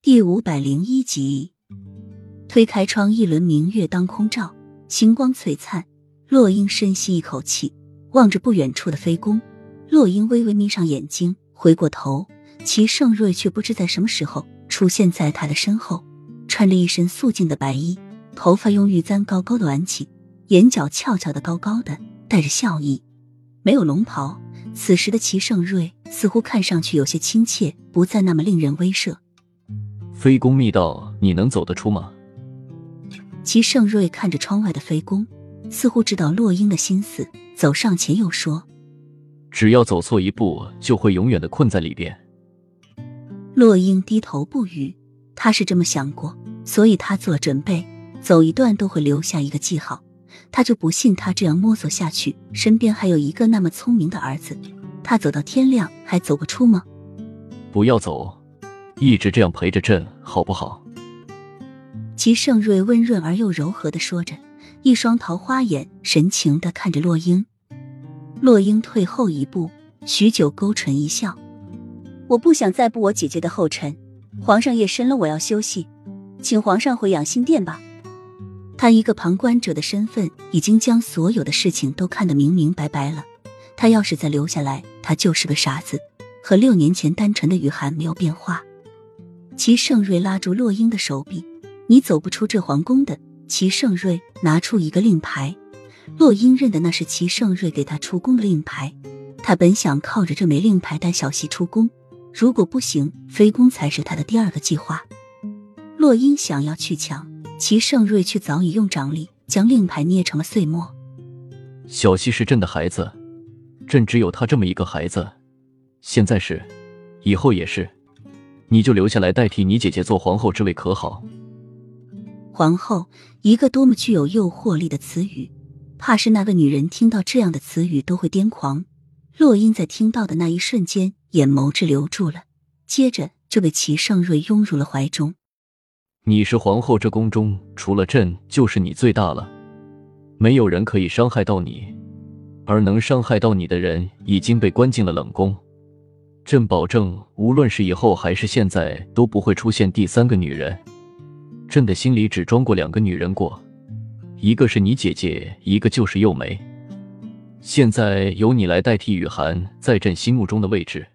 第五百零一集，推开窗，一轮明月当空照，星光璀璨。洛英深吸一口气，望着不远处的飞宫。洛英微微眯上眼睛，回过头，齐盛瑞却不知在什么时候出现在他的身后，穿着一身素净的白衣，头发用玉簪高高的挽起，眼角翘翘的高高的，带着笑意。没有龙袍，此时的齐盛瑞似乎看上去有些亲切，不再那么令人威慑。飞宫密道，你能走得出吗？齐盛瑞看着窗外的飞宫，似乎知道洛英的心思，走上前又说：“只要走错一步，就会永远的困在里边。”洛英低头不语，他是这么想过，所以他做了准备，走一段都会留下一个记号。他就不信他这样摸索下去，身边还有一个那么聪明的儿子，他走到天亮还走不出吗？不要走。一直这样陪着朕，好不好？齐盛瑞温润而又柔和的说着，一双桃花眼神情的看着洛英。洛英退后一步，许久勾唇一笑：“我不想再步我姐姐的后尘。皇上夜深了，我要休息，请皇上回养心殿吧。”他一个旁观者的身份，已经将所有的事情都看得明明白白了。他要是再留下来，他就是个傻子，和六年前单纯的雨涵没有变化。齐盛瑞拉住洛英的手臂：“你走不出这皇宫的。”齐盛瑞拿出一个令牌，洛英认的那是齐盛瑞给他出宫的令牌。他本想靠着这枚令牌带小溪出宫，如果不行，飞宫才是他的第二个计划。洛英想要去抢，齐盛瑞却早已用掌力将令牌捏成了碎末。小溪是朕的孩子，朕只有他这么一个孩子，现在是，以后也是。你就留下来代替你姐姐做皇后之位，可好？皇后，一个多么具有诱惑力的词语，怕是那个女人听到这样的词语都会癫狂。洛英在听到的那一瞬间，眼眸滞留住了，接着就被齐盛瑞拥入了怀中。你是皇后，这宫中除了朕，就是你最大了，没有人可以伤害到你，而能伤害到你的人已经被关进了冷宫。朕保证，无论是以后还是现在，都不会出现第三个女人。朕的心里只装过两个女人过，一个是你姐姐，一个就是幼梅。现在由你来代替雨涵在朕心目中的位置。